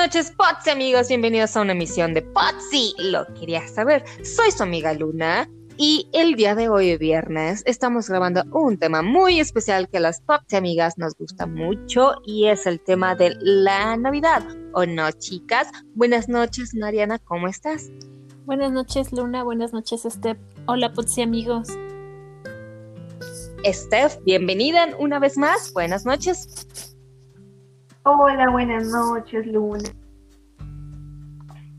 noches, Potsy amigos, bienvenidos a una emisión de Potsy. Lo quería saber, soy su amiga Luna y el día de hoy, viernes, estamos grabando un tema muy especial que a las Potsy amigas nos gusta mucho y es el tema de la Navidad. ¿O no, chicas? Buenas noches, Mariana, ¿cómo estás? Buenas noches, Luna, buenas noches, Steph. Hola, Potsy amigos. Steph, bienvenida una vez más. Buenas noches. Hola, buenas noches, Luna.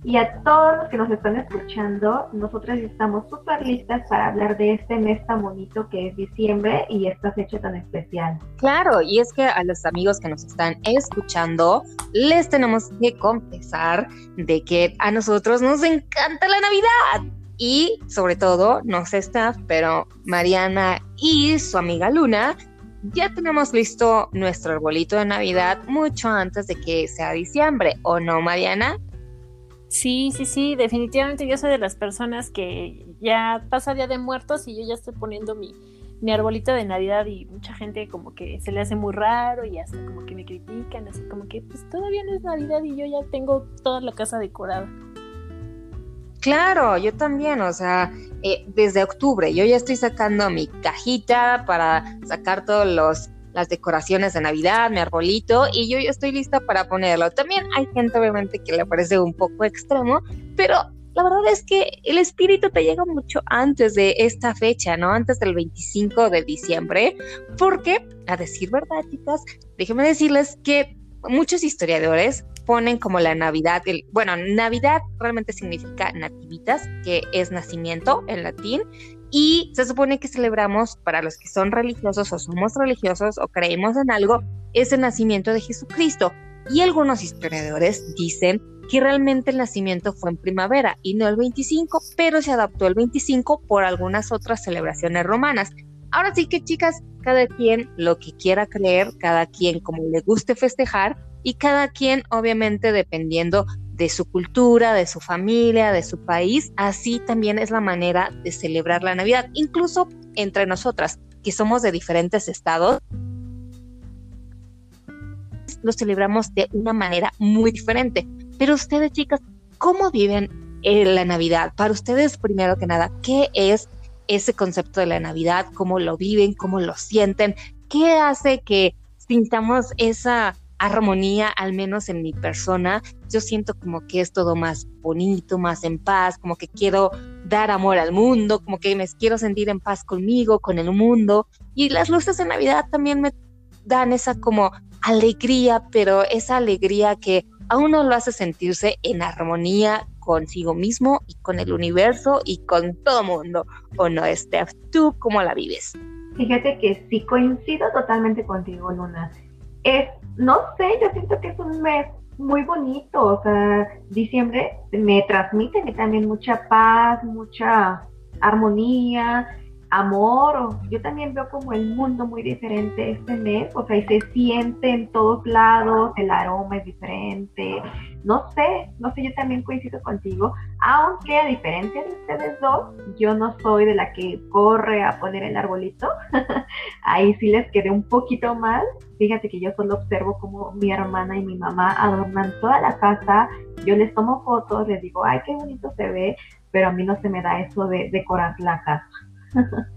Y a todos los que nos están escuchando, nosotras estamos súper listas para hablar de este mes tan bonito que es diciembre y esta fecha tan especial. Claro, y es que a los amigos que nos están escuchando, les tenemos que confesar de que a nosotros nos encanta la Navidad. Y sobre todo, no sé está, pero Mariana y su amiga Luna ya tenemos listo nuestro arbolito de Navidad mucho antes de que sea diciembre, ¿o no, Mariana? Sí, sí, sí, definitivamente yo soy de las personas que ya pasa Día de Muertos y yo ya estoy poniendo mi, mi arbolito de Navidad y mucha gente como que se le hace muy raro y hasta como que me critican, así como que pues todavía no es Navidad y yo ya tengo toda la casa decorada. Claro, yo también, o sea, eh, desde octubre yo ya estoy sacando mi cajita para sacar todos los las decoraciones de Navidad, mi arbolito, y yo ya estoy lista para ponerlo. También hay gente obviamente que le parece un poco extremo, pero la verdad es que el espíritu te llega mucho antes de esta fecha, ¿no? Antes del 25 de diciembre, porque, a decir verdad, chicas, déjenme decirles que muchos historiadores ponen como la Navidad, el, bueno, Navidad realmente significa nativitas, que es nacimiento en latín, y se supone que celebramos para los que son religiosos o somos religiosos o creemos en algo, ese nacimiento de Jesucristo. Y algunos historiadores dicen que realmente el nacimiento fue en primavera y no el 25, pero se adaptó el 25 por algunas otras celebraciones romanas. Ahora sí que chicas, cada quien lo que quiera creer, cada quien como le guste festejar, y cada quien obviamente dependiendo de su cultura, de su familia, de su país, así también es la manera de celebrar la Navidad, incluso entre nosotras, que somos de diferentes estados, lo celebramos de una manera muy diferente. Pero ustedes, chicas, ¿cómo viven eh, la Navidad? Para ustedes, primero que nada, ¿qué es ese concepto de la Navidad? ¿Cómo lo viven? ¿Cómo lo sienten? ¿Qué hace que sintamos esa armonía, al menos en mi persona, yo siento como que es todo más bonito, más en paz, como que quiero dar amor al mundo, como que me quiero sentir en paz conmigo, con el mundo. Y las luces de Navidad también me dan esa como alegría, pero esa alegría que a uno lo hace sentirse en armonía consigo mismo y con el universo y con todo mundo. ¿O no, Steph? ¿Tú cómo la vives? Fíjate que sí coincido totalmente contigo, Luna. Es no sé, yo siento que es un mes muy bonito, o sea, diciembre me transmite también mucha paz, mucha armonía, amor. Yo también veo como el mundo muy diferente este mes, o sea, y se siente en todos lados, el aroma es diferente. No sé, no sé, yo también coincido contigo, aunque a diferencia de ustedes dos, yo no soy de la que corre a poner el arbolito. Ahí sí les quedé un poquito mal. Fíjate que yo solo observo como mi hermana y mi mamá adornan toda la casa. Yo les tomo fotos, les digo, ay, qué bonito se ve, pero a mí no se me da eso de decorar la casa.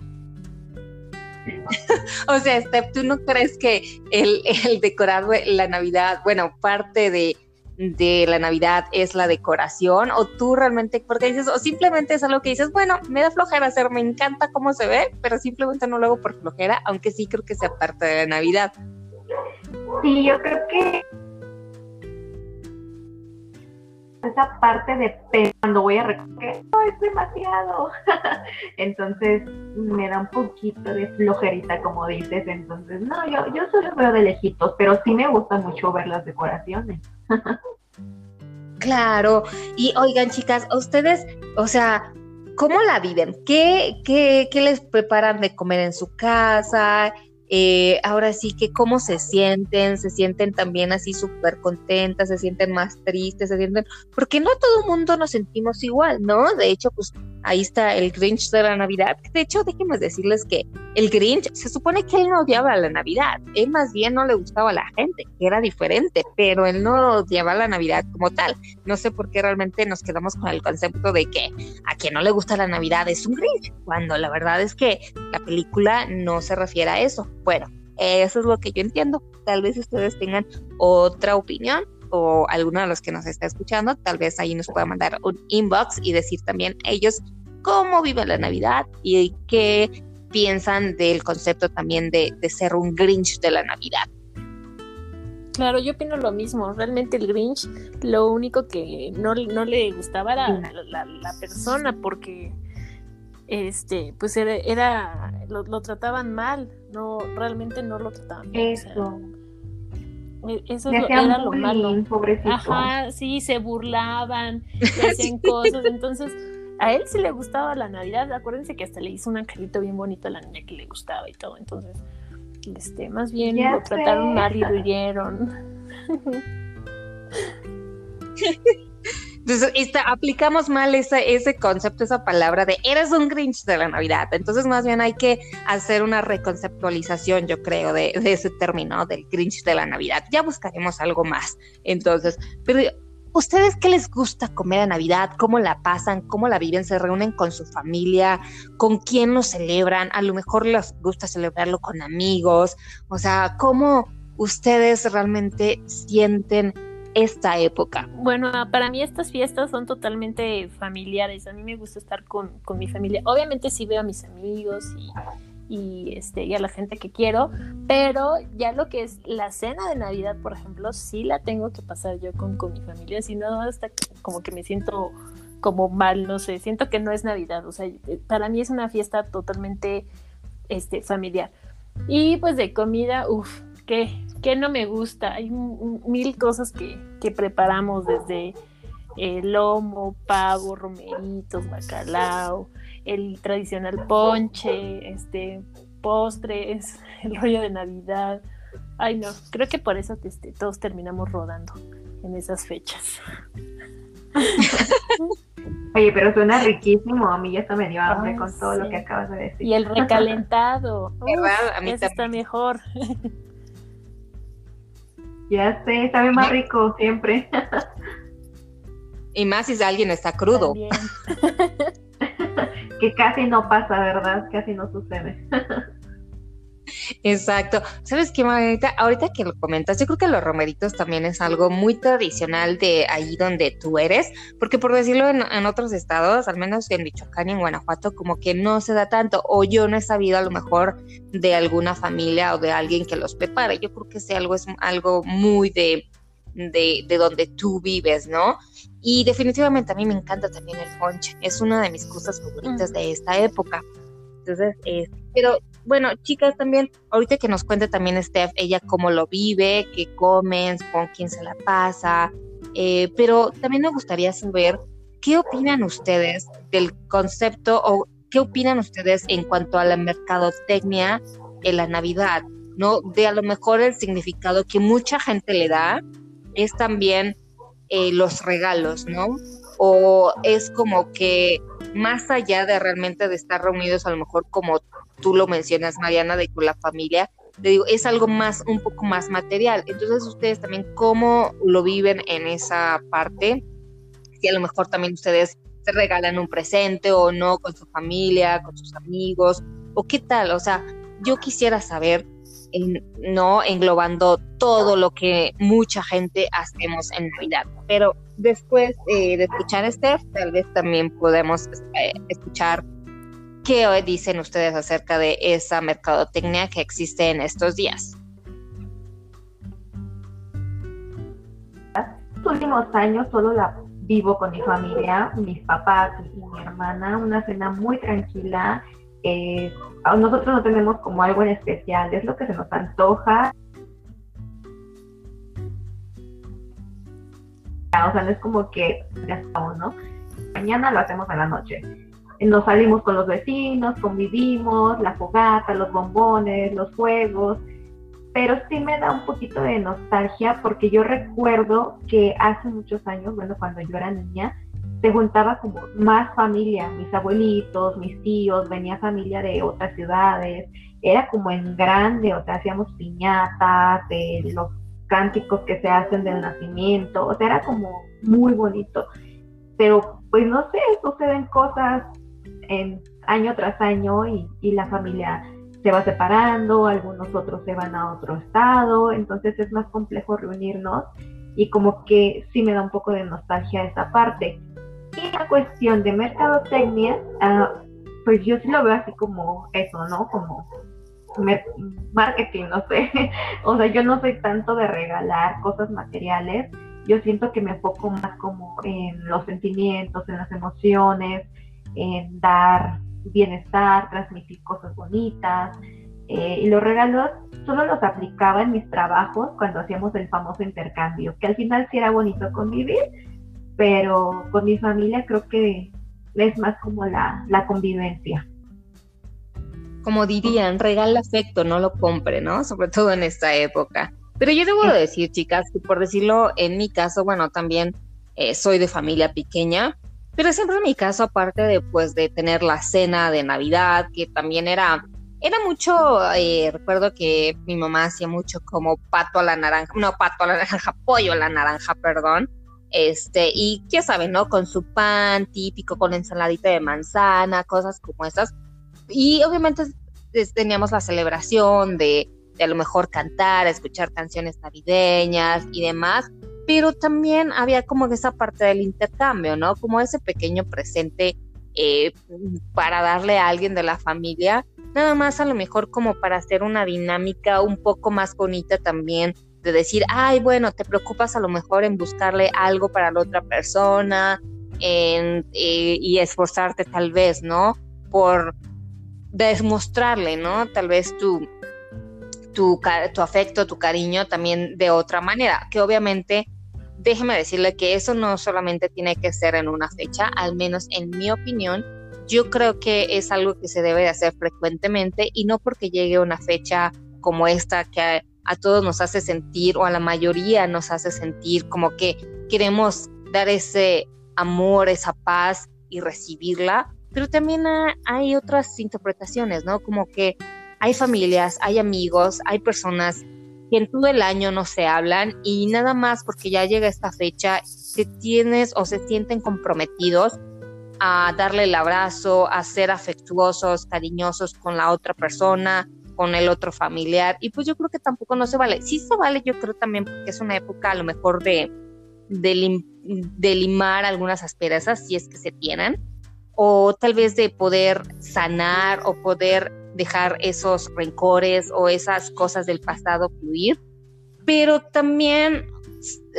o sea, Steph, ¿tú no crees que el, el decorar la Navidad, bueno, parte de, de la Navidad es la decoración o tú realmente, porque dices, o simplemente es algo que dices, bueno, me da flojera hacer, me encanta cómo se ve, pero simplemente no lo hago por flojera, aunque sí creo que sea parte de la Navidad. Sí, yo creo que esa parte de cuando voy a recoger, es demasiado. entonces me da un poquito de flojerita, como dices. Entonces, no, yo, yo solo veo de lejitos, pero sí me gusta mucho ver las decoraciones. claro. Y oigan, chicas, ¿a ustedes, o sea, cómo la viven? ¿Qué, qué, qué les preparan de comer en su casa? Eh, ahora sí que cómo se sienten, se sienten también así súper contentas, se sienten más tristes, se sienten, porque no todo el mundo nos sentimos igual, ¿no? De hecho, pues ahí está el Grinch de la Navidad. De hecho, déjenme decirles que el Grinch se supone que él no odiaba la Navidad, él más bien no le gustaba a la gente, que era diferente, pero él no odiaba la Navidad como tal. No sé por qué realmente nos quedamos con el concepto de que a quien no le gusta la Navidad es un Grinch, cuando la verdad es que la película no se refiere a eso. Bueno, eso es lo que yo entiendo. Tal vez ustedes tengan otra opinión o alguno de los que nos está escuchando, tal vez ahí nos pueda mandar un inbox y decir también ellos cómo viven la Navidad y qué piensan del concepto también de, ser un Grinch de la Navidad. Claro, yo opino lo mismo. Realmente el Grinch, lo único que no, le gustaba era la, persona, porque este, pues era, lo, trataban mal, no, realmente no lo trataban bien. Eso. Eso era lo malo. Ajá, sí, se burlaban, hacían cosas. Entonces, a él sí le gustaba la Navidad. Acuérdense que hasta le hizo un angelito bien bonito a la niña que le gustaba y todo. Entonces, este, más bien lo trataron mal y lo hirieron. Entonces, aplicamos mal ese, concepto, esa palabra de eres un Grinch de la Navidad. Entonces, más bien hay que hacer una reconceptualización, yo creo, de, ese término del Grinch de la Navidad. Ya buscaremos algo más. Entonces, pero ¿Ustedes qué les gusta comer a Navidad? ¿Cómo la pasan? ¿Cómo la viven? ¿Se reúnen con su familia? ¿Con quién lo celebran? A lo mejor les gusta celebrarlo con amigos. O sea, ¿cómo ustedes realmente sienten esta época? Bueno, para mí estas fiestas son totalmente familiares. A mí me gusta estar con, con mi familia. Obviamente sí veo a mis amigos y, y, este, y a la gente que quiero, pero ya lo que es la cena de Navidad, por ejemplo, sí la tengo que pasar yo con, con mi familia, si no, hasta como que me siento como mal, no sé, siento que no es Navidad, o sea, para mí es una fiesta totalmente este, familiar. Y pues de comida, uff, que, que no me gusta, hay mil cosas que, que preparamos desde el lomo, pavo, romeritos, bacalao, el tradicional ponche, este, postres, el rollo de Navidad. Ay, no, creo que por eso este, todos terminamos rodando en esas fechas. Oye, pero suena riquísimo. A mí ya está me dio hambre con todo lo que acabas de decir. Y el recalentado. a mí eso está mejor. Ya sé, sabe más rico siempre. y más si alguien está crudo. que casi no pasa, ¿verdad? Casi no sucede. Exacto. ¿Sabes qué, Margarita? Ahorita que lo comentas, yo creo que los romeritos también es algo muy tradicional de ahí donde tú eres, porque por decirlo en, otros estados, al menos en Michoacán y en Guanajuato, como que no se da tanto, o yo no he sabido a lo mejor de alguna familia o de alguien que los prepare. Yo creo que ese algo es algo muy de, de, de donde tú vives, ¿no? Y definitivamente a mí me encanta también el ponche, es una de mis cosas favoritas de esta época. Entonces, eh, pero bueno, chicas, también, ahorita que nos cuente también Steph, ella cómo lo vive, qué comen, con quién se la pasa, eh, pero también me gustaría saber qué opinan ustedes del concepto o qué opinan ustedes en cuanto a la mercadotecnia en la Navidad, ¿no? De a lo mejor el significado que mucha gente le da es también eh, los regalos, ¿no? O es como que más allá de realmente de estar reunidos, a lo mejor como tú lo mencionas, Mariana, de con la familia, le digo, es algo más, un poco más material. Entonces, ustedes también, ¿cómo lo viven en esa parte? Si a lo mejor también ustedes se regalan un presente o no con su familia, con sus amigos, o qué tal, o sea, yo quisiera saber no englobando todo lo que mucha gente hacemos en Navidad. Pero después eh, de escuchar a Steph, tal vez también podemos eh, escuchar qué dicen ustedes acerca de esa mercadotecnia que existe en estos días. Los últimos años solo la vivo con mi familia, mis papás y mi hermana, una cena muy tranquila eh, nosotros no tenemos como algo en especial, es lo que se nos antoja. O sea, no es como que ya estamos, ¿no? Mañana lo hacemos a la noche. Nos salimos con los vecinos, convivimos, la fogata, los bombones, los juegos, pero sí me da un poquito de nostalgia porque yo recuerdo que hace muchos años, bueno, cuando yo era niña, se juntaba como más familia, mis abuelitos, mis tíos, venía familia de otras ciudades, era como en grande, o sea, hacíamos piñatas, de los cánticos que se hacen del nacimiento, o sea, era como muy bonito. Pero pues no sé, suceden cosas en año tras año y, y la familia se va separando, algunos otros se van a otro estado, entonces es más complejo reunirnos y como que sí me da un poco de nostalgia esa parte. Y la cuestión de mercadotecnia, uh, pues yo sí lo veo así como eso, ¿no? Como marketing, no sé. o sea, yo no soy tanto de regalar cosas materiales. Yo siento que me enfoco más como en los sentimientos, en las emociones, en dar bienestar, transmitir cosas bonitas. Eh, y los regalos solo los aplicaba en mis trabajos cuando hacíamos el famoso intercambio, que al final sí era bonito convivir, pero con mi familia creo que es más como la, la convivencia. Como dirían, regala afecto, no lo compre, ¿no? Sobre todo en esta época. Pero yo debo decir, chicas, que por decirlo, en mi caso, bueno, también eh, soy de familia pequeña, pero siempre en mi caso, aparte de, pues, de tener la cena de Navidad, que también era, era mucho, eh, recuerdo que mi mamá hacía mucho como pato a la naranja, no, pato a la naranja, pollo a la naranja, perdón, este, y ya saben, ¿no? Con su pan típico, con ensaladita de manzana, cosas como esas. Y obviamente teníamos la celebración de, de a lo mejor cantar, escuchar canciones navideñas y demás, pero también había como esa parte del intercambio, ¿no? Como ese pequeño presente eh, para darle a alguien de la familia, nada más a lo mejor como para hacer una dinámica un poco más bonita también, de decir, ay, bueno, te preocupas a lo mejor en buscarle algo para la otra persona eh, y esforzarte tal vez, ¿no? Por demostrarle, ¿no? Tal vez tu, tu afecto, tu cariño también de otra manera, que obviamente déjeme decirle que eso no solamente tiene que ser en una fecha, al menos en mi opinión, yo creo que es algo que se debe de hacer frecuentemente y no porque llegue una fecha como esta que a, a, todos nos hace sentir o a la mayoría nos hace sentir como que queremos dar ese amor, esa paz y recibirla, pero también hay otras interpretaciones, ¿no? Como que hay familias, hay amigos, hay personas que en todo el año no se hablan y nada más porque ya llega esta fecha, se tienes o se sienten comprometidos a darle el abrazo, a ser afectuosos, cariñosos con la otra persona, con el otro familiar. Y pues yo creo que tampoco no se vale. Sí se vale, yo creo también porque es una época a lo mejor de, de, limar algunas asperezas, si es que se tienen, o tal vez de poder sanar o poder dejar esos rencores o esas cosas del pasado fluir, pero también,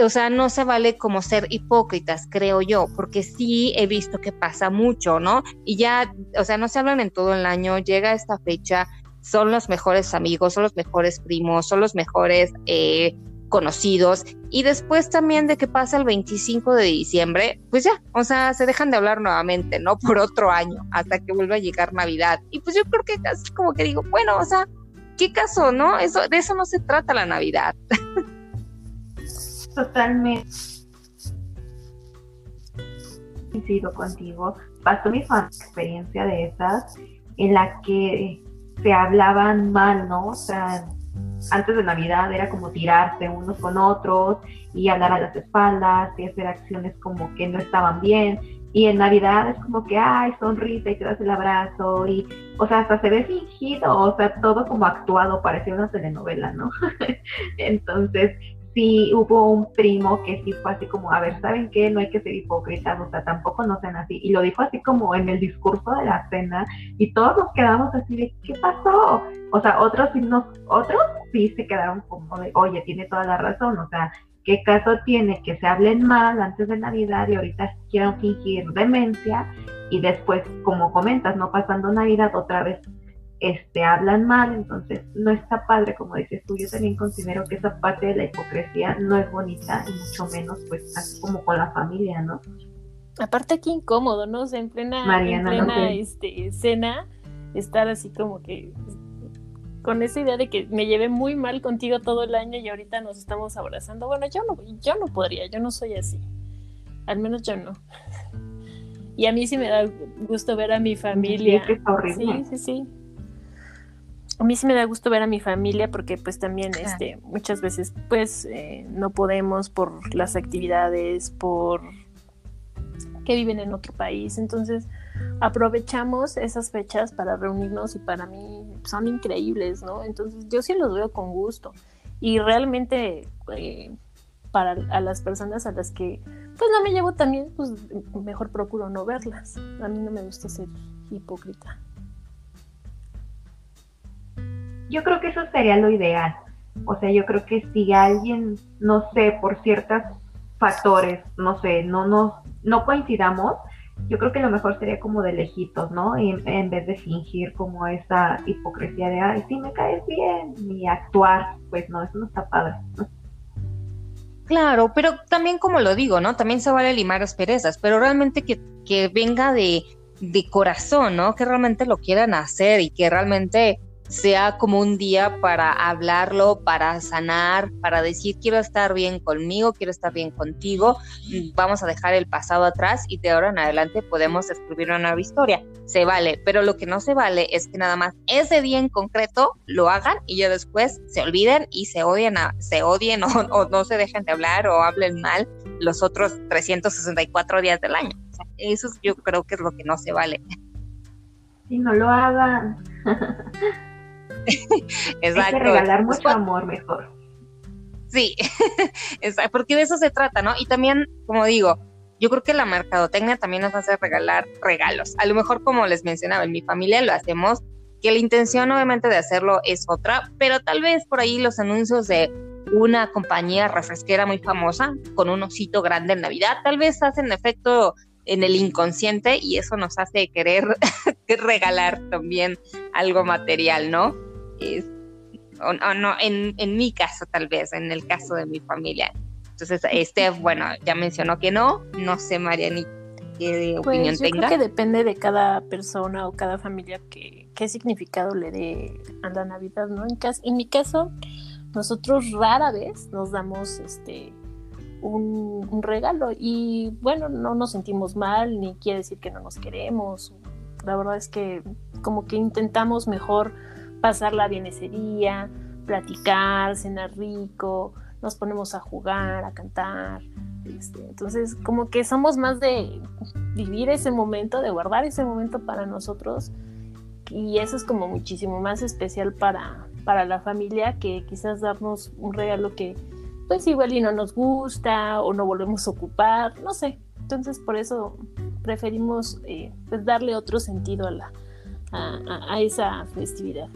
o sea, no se vale como ser hipócritas, creo yo, porque sí he visto que pasa mucho, ¿no? Y ya, o sea, no se hablan en todo el año, llega esta fecha, son los mejores amigos, son los mejores primos, son los mejores eh, conocidos y después también de que pasa el 25 de diciembre, pues ya, o sea, se dejan de hablar nuevamente, ¿no? Por otro año, hasta que vuelva a llegar Navidad. Y pues yo creo que casi como que digo, bueno, o sea, ¿qué caso, no? Eso, de eso no se trata la Navidad. Totalmente. Coincido contigo. Pasó mi experiencia de esas en la que se hablaban mal, ¿no? O sea, antes de Navidad era como tirarse unos con otros y hablar a las espaldas y hacer acciones como que no estaban bien. Y en Navidad es como que, ay, sonrisa y te das el abrazo y, o sea, hasta se ve fingido, o sea, todo como actuado, parecía una telenovela, ¿no? Entonces, sí hubo un primo que sí fue así como, a ver, ¿saben qué? No hay que ser hipócritas, o sea, tampoco no sean así. Y lo dijo así como en el discurso de la cena y todos nos quedamos así de, ¿qué pasó? O sea, otros sí, nos, otros sí se quedaron como de, oye, tiene toda la razón, o sea, ¿qué caso tiene que se hablen mal antes de Navidad y ahorita quieran fingir demencia? Y después, como comentas, no pasando Navidad, otra vez este, hablan mal, entonces no está padre, como dices tú, yo también considero que esa parte de la hipocresía no es bonita y mucho menos pues así como con la familia, ¿no? Aparte qué incómodo, ¿no? O sea, en plena, en plena este, escena, estar así como que con esa idea de que me llevé muy mal contigo todo el año y ahorita nos estamos abrazando. Bueno, yo no, yo no podría, yo no soy así. Al menos yo no. Y a mí sí me da gusto ver a mi familia. Sí, horrible. sí, sí, sí. A mí sí me da gusto ver a mi familia porque pues también este, muchas veces pues eh, no podemos por las actividades, por que viven en otro país. Entonces aprovechamos esas fechas para reunirnos y para mí son increíbles, ¿no? Entonces yo sí los veo con gusto. Y realmente eh, para a las personas a las que pues no me llevo también, pues mejor procuro no verlas. A mí no me gusta ser hipócrita. Yo creo que eso sería lo ideal. O sea, yo creo que si alguien, no sé, por ciertos factores, no sé, no nos no coincidamos, yo creo que lo mejor sería como de lejitos, ¿no? En, en, vez de fingir como esa hipocresía de, ay, sí me caes bien, y actuar, pues no, eso no está padre. Claro, pero también como lo digo, ¿no? También se vale limar asperezas, pero realmente que, que venga de, de corazón, ¿no? Que realmente lo quieran hacer y que realmente sea como un día para hablarlo, para sanar, para decir quiero estar bien conmigo, quiero estar bien contigo, vamos a dejar el pasado atrás y de ahora en adelante podemos escribir una nueva historia. Se vale, pero lo que no se vale es que nada más ese día en concreto lo hagan y ya después se olviden y se odien, se odien o, no se dejen de hablar o hablen mal los otros 364 días del año. eso yo creo que es lo que no se vale. Si no lo hagan. Exacto. Hay que regalar mucho amor mejor. Sí, porque de eso se trata, ¿no? Y también, como digo, yo creo que la mercadotecnia también nos hace regalar regalos. A lo mejor, como les mencionaba, en mi familia lo hacemos, que la intención obviamente de hacerlo es otra, pero tal vez por ahí los anuncios de una compañía refresquera muy famosa con un osito grande en Navidad, tal vez hacen efecto en el inconsciente y eso nos hace querer regalar también algo material, ¿no? O, no, en, en, mi caso tal vez, en el caso de mi familia. Entonces, este, bueno, ya mencionó que no, no sé, Mariani, qué pues opinión yo tenga. Creo que depende de cada persona o cada familia que, qué significado le dé a la Navidad, ¿no? En, en mi caso, nosotros rara vez nos damos este un, un, regalo y bueno, no nos sentimos mal, ni quiere decir que no nos queremos. La verdad es que como que intentamos mejor pasar la bienesería, platicar, cenar rico, nos ponemos a jugar, a cantar. Este, entonces, como que somos más de vivir ese momento, de guardar ese momento para nosotros. Y eso es como muchísimo más especial para, para la familia que quizás darnos un regalo que pues igual y no nos gusta o no volvemos a ocupar, no sé. Entonces por eso preferimos eh, pues darle otro sentido a, la, a esa festividad.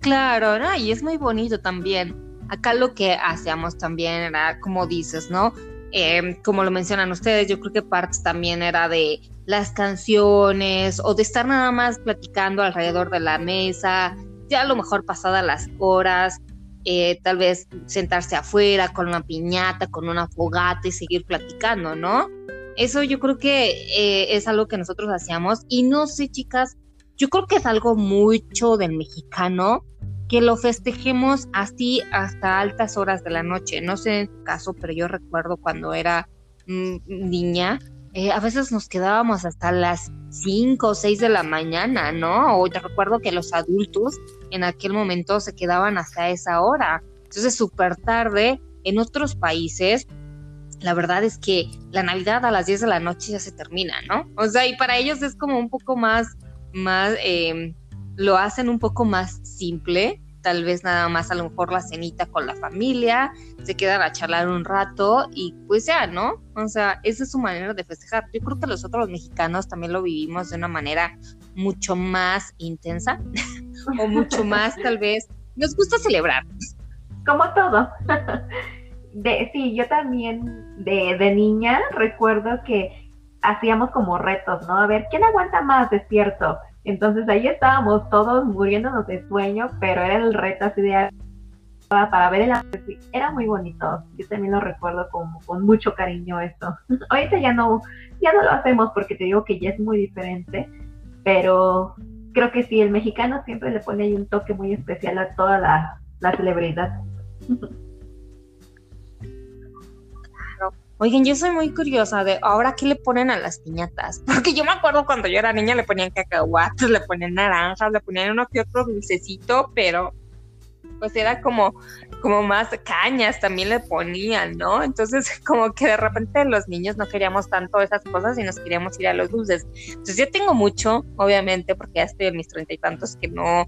Claro. Y es muy bonito también. Acá lo que hacíamos también era, como dices, ¿no? Em, como lo mencionan ustedes, yo creo que partes también era de las canciones o de estar nada más platicando alrededor de la mesa, ya a lo mejor pasadas las horas, eh, tal vez sentarse afuera con una piñata, con una fogata y seguir platicando, ¿no? Eso yo creo que eh, es algo que nosotros hacíamos y no sé, chicas, yo creo que es algo mucho del mexicano que lo festejemos así hasta altas horas de la noche. No sé en tu caso, pero yo recuerdo cuando era mm, niña, eh, a veces nos quedábamos hasta las 5 o 6 de la mañana, ¿no? O te recuerdo que los adultos en aquel momento se quedaban hasta esa hora. Entonces, súper tarde, en otros países, la verdad es que la Navidad a las 10 de la noche ya se termina, ¿no? O sea, y para ellos es como un poco más, más, eh, lo hacen un poco más simple, tal vez nada más a lo mejor la cenita con la familia, se quedan a charlar un rato y pues ya, ¿no? O sea, esa es su manera de festejar. Yo creo que nosotros los mexicanos también lo vivimos de una manera mucho más intensa o mucho más tal vez, nos gusta celebrar. Como todo. De, sí, yo también de, de niña recuerdo que hacíamos como retos, ¿no? A ver, ¿quién aguanta más despierto? Entonces ahí estábamos todos muriéndonos de sueño, pero era el reto así de para ver el era muy bonito. Yo también lo recuerdo con, mucho cariño esto. Ahorita ya no, ya no lo hacemos porque te digo que ya es muy diferente, pero creo que sí, el mexicano siempre le pone ahí un toque muy especial a toda la, la celebridad. Oigan, yo soy muy curiosa de ahora qué le ponen a las piñatas, porque yo me acuerdo cuando yo era niña le ponían cacahuates, le ponían naranjas, le ponían uno que otro dulcecito, pero pues era como, como más cañas también le ponían, ¿no? Entonces como que de repente los niños no queríamos tanto esas cosas y nos queríamos ir a los dulces. Entonces yo tengo mucho, obviamente, porque ya estoy en mis treinta y tantos que no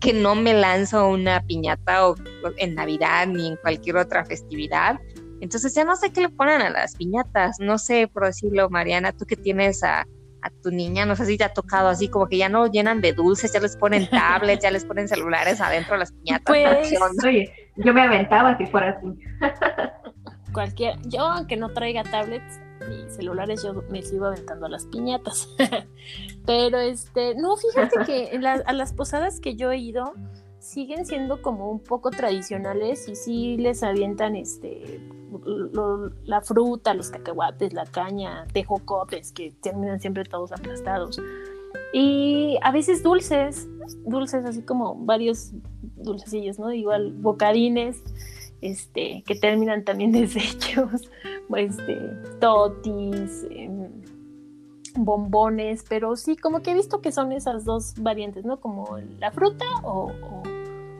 que no me lanzo una piñata o en Navidad ni en cualquier otra festividad, entonces ya no sé qué le ponen a las piñatas, no sé por decirlo, Mariana, tú que tienes a, tu niña, no sé si te ha tocado así, como que ya no llenan de dulces, ya les ponen tablets, ya les ponen celulares adentro de las piñatas. Pues, oye, yo me aventaba si fuera así. Cualquier, yo aunque no traiga tablets y celulares, yo me sigo aventando a las piñatas. Pero este, no, fíjate que a las posadas que yo he ido, siguen siendo como un poco tradicionales y sí les avientan este la fruta, los cacahuates, la caña, tejocotes, que terminan siempre todos aplastados. Y a veces dulces, dulces así como varios dulcecillos, ¿no? Igual bocadines, este, que terminan también deshechos, este, totis, em, bombones, pero sí, como que he visto que son esas dos variantes, ¿no? Como la fruta o,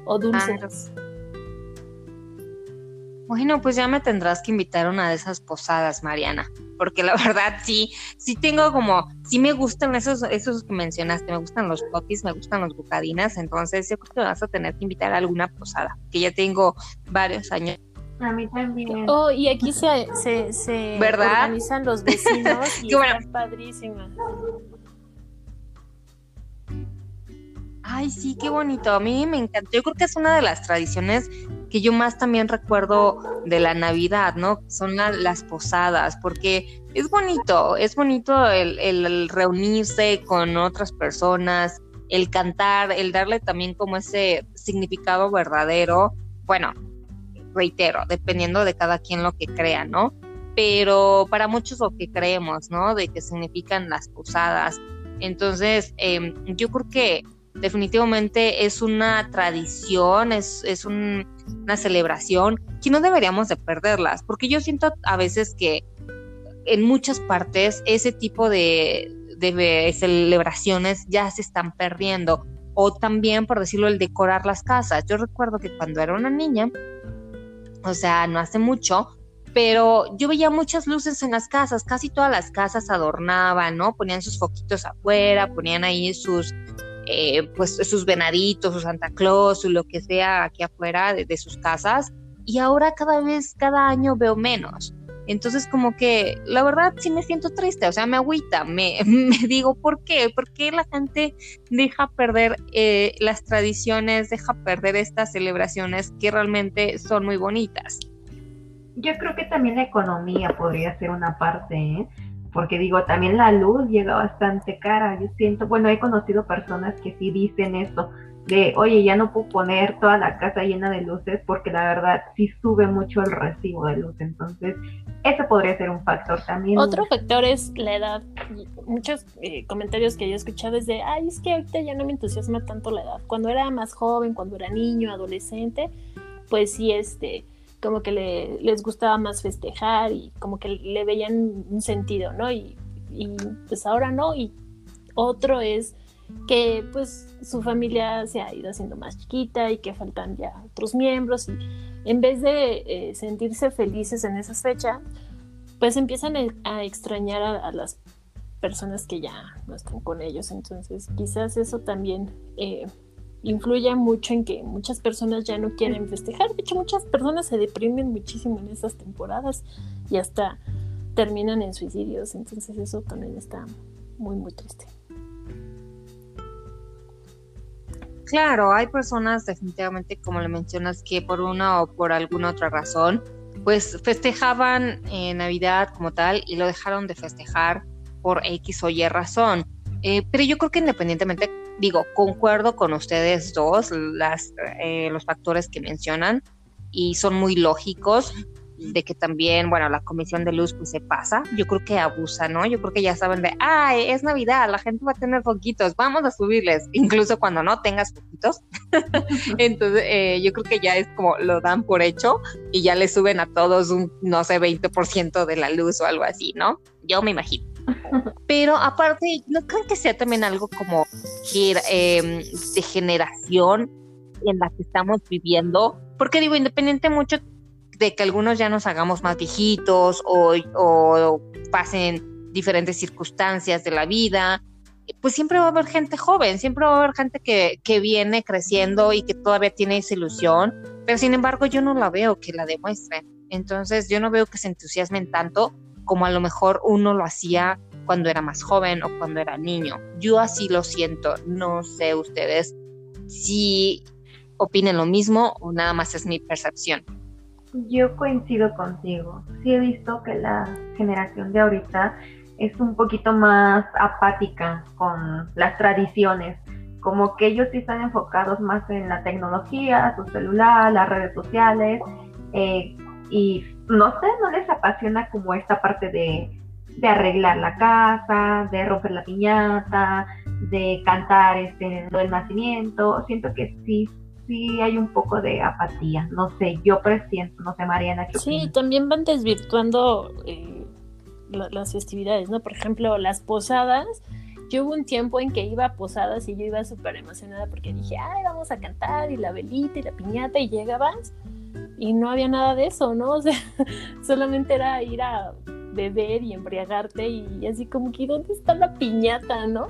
o, dulces. Bueno, pues ya me tendrás que invitar a una de esas posadas, Mariana, porque la verdad sí, sí tengo como, sí me gustan esos, esos que mencionaste, me gustan los potis, me gustan los bucadinas, entonces yo creo que vas a tener que invitar a alguna posada, que ya tengo varios años. A mí también. Oh, y aquí se, se, se organizan los vecinos y es padrísima. Ay, sí, qué bonito. A mí me encanta. Yo creo que es una de las tradiciones que yo más también recuerdo de la Navidad, ¿no? Son las posadas, porque es bonito, es bonito el, reunirse con otras personas, el cantar, el darle también como ese significado verdadero. Bueno, reitero, dependiendo de cada quien lo que crea, ¿no? Pero para muchos lo que creemos, ¿no? De que significan las posadas. Entonces, em, yo creo que definitivamente es una tradición, es, es una celebración que no deberíamos de perderlas, porque yo siento a veces que en muchas partes ese tipo de, de celebraciones ya se están perdiendo, o también, por decirlo, el decorar las casas. Yo recuerdo que cuando era una niña, o sea, no hace mucho, pero yo veía muchas luces en las casas, casi todas las casas adornaban, ¿no? Ponían sus foquitos afuera, ponían ahí sus eh, pues sus venaditos, su Santa Claus, o lo que sea aquí afuera de, sus casas. Y ahora cada vez, cada año veo menos. Entonces como que la verdad sí me siento triste, o sea, me agüita, me, me digo, ¿por qué? ¿Por qué la gente deja perder eh, las tradiciones, deja perder estas celebraciones que realmente son muy bonitas? Yo creo que también la economía podría ser una parte, ¿eh? porque digo, también la luz llega bastante cara. Yo siento, bueno, he conocido personas que sí dicen eso, de, oye, ya no puedo poner toda la casa llena de luces porque la verdad sí sube mucho el recibo de luz. Entonces, eso podría ser un factor también. Otro factor es la edad. Muchos eh, comentarios que yo he escuchado es de, ay, es que ahorita ya no me entusiasma tanto la edad. Cuando era más joven, cuando era niño, adolescente, pues sí, este como que le, les gustaba más festejar y como que le veían un sentido, ¿no? Y, pues ahora no. Y otro es que pues su familia se ha ido haciendo más chiquita y que faltan ya otros miembros y en vez de eh, sentirse felices en esa fecha, pues empiezan a extrañar a, las personas que ya no están con ellos. Entonces quizás eso también eh, influye mucho en que muchas personas ya no quieren festejar. De hecho, muchas personas se deprimen muchísimo en esas temporadas y hasta terminan en suicidios. Entonces eso también está muy, muy triste. Claro, hay personas definitivamente, como le mencionas, que por una o por alguna otra razón, pues festejaban Navidad como tal y lo dejaron de festejar por X o Y razón. Eh, pero yo creo que independientemente digo, concuerdo con ustedes dos, las, eh, los factores que mencionan y son muy lógicos, de que también, bueno, la comisión de luz pues se pasa, yo creo que abusa, ¿no? Yo creo que ya saben de, ay, es Navidad, la gente va a tener foquitos, vamos a subirles, incluso cuando no tengas foquitos. Entonces, eh, yo creo que ya es como lo dan por hecho y ya le suben a todos un, no sé, 20% de la luz o algo así, ¿no? Yo me imagino. Pero aparte, ¿no creo que sea también algo como eh, de generación en la que estamos viviendo? Porque digo, independiente mucho de que algunos ya nos hagamos más viejitos o, pasen diferentes circunstancias de la vida, pues siempre va a haber gente joven, siempre va a haber gente que, que, viene creciendo y que todavía tiene esa ilusión, pero sin embargo yo no la veo que la demuestren. Entonces yo no veo que se entusiasmen tanto como a lo mejor uno lo hacía cuando era más joven o cuando era niño. Yo así lo siento, no sé ustedes si opinen lo mismo o nada más es mi percepción. Yo coincido contigo. Sí he visto que la generación de ahorita es un poquito más apática con las tradiciones. Como que ellos sí están enfocados más en la tecnología, su celular, las redes sociales. Eh, y no sé, no les apasiona como esta parte de, de arreglar la casa, de romper la piñata, de cantar este, del nacimiento. Siento que sí sí hay un poco de apatía. No sé, yo presiento, no sé, Mariana. ¿qué sí, también van desvirtuando eh, las festividades, ¿no? Por ejemplo, las posadas. Yo hubo un tiempo en que iba a posadas y yo iba súper emocionada porque dije, ay, vamos a cantar y la velita y la piñata y llegabas y no había nada de eso, ¿no? O sea, solamente era ir a beber y embriagarte y así como que, ¿dónde está la piñata, no?